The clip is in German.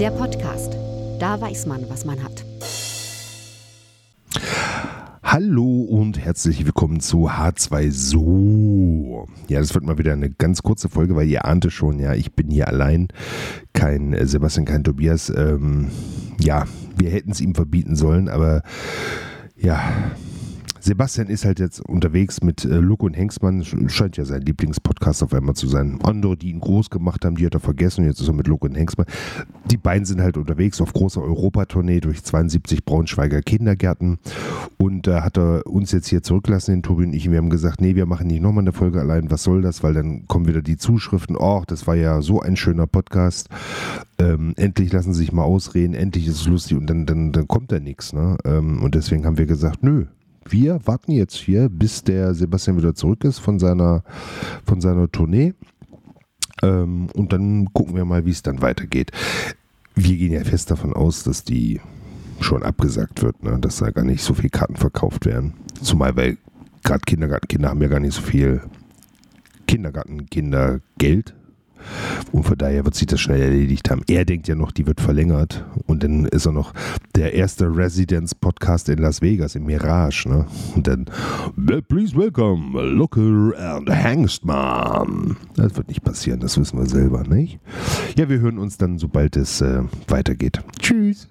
Der Podcast. Da weiß man, was man hat. Hallo und herzlich willkommen zu H2 So. Ja, das wird mal wieder eine ganz kurze Folge, weil ihr ahnte schon, ja, ich bin hier allein. Kein Sebastian, kein Tobias. Ähm, ja, wir hätten es ihm verbieten sollen, aber ja, Sebastian ist halt jetzt unterwegs mit äh, Luke und Hengstmann, scheint ja sein Lieblingspodcast auf einmal zu sein. Andere, die ihn groß gemacht haben, die hat er vergessen. Jetzt ist er mit Luke und Hengstmann. Die beiden sind halt unterwegs auf großer Europatournee durch 72 Braunschweiger Kindergärten. Und da äh, hat er uns jetzt hier zurückgelassen, den Tobi und ich. Wir haben gesagt, nee, wir machen nicht nochmal eine Folge allein. Was soll das? Weil dann kommen wieder die Zuschriften. Oh, das war ja so ein schöner Podcast. Ähm, endlich lassen sie sich mal ausreden. Endlich ist es lustig. Und dann, dann, dann kommt da nichts. Ne? Ähm, und deswegen haben wir gesagt, nö, wir warten jetzt hier, bis der Sebastian wieder zurück ist von seiner, von seiner Tournee. Ähm, und dann gucken wir mal, wie es dann weitergeht. Wir gehen ja fest davon aus, dass die schon abgesagt wird, ne? dass da gar nicht so viele Karten verkauft werden. Zumal, weil gerade Kindergartenkinder haben ja gar nicht so viel Kindergartenkindergeld und von daher wird sich das schnell erledigt haben. Er denkt ja noch, die wird verlängert. Und dann ist er noch der erste Residence-Podcast in Las Vegas, im Mirage. Ne? Und dann, please welcome, Looker and Hangstman. Das wird nicht passieren, das wissen wir selber, nicht? Ja, wir hören uns dann, sobald es äh, weitergeht. Tschüss.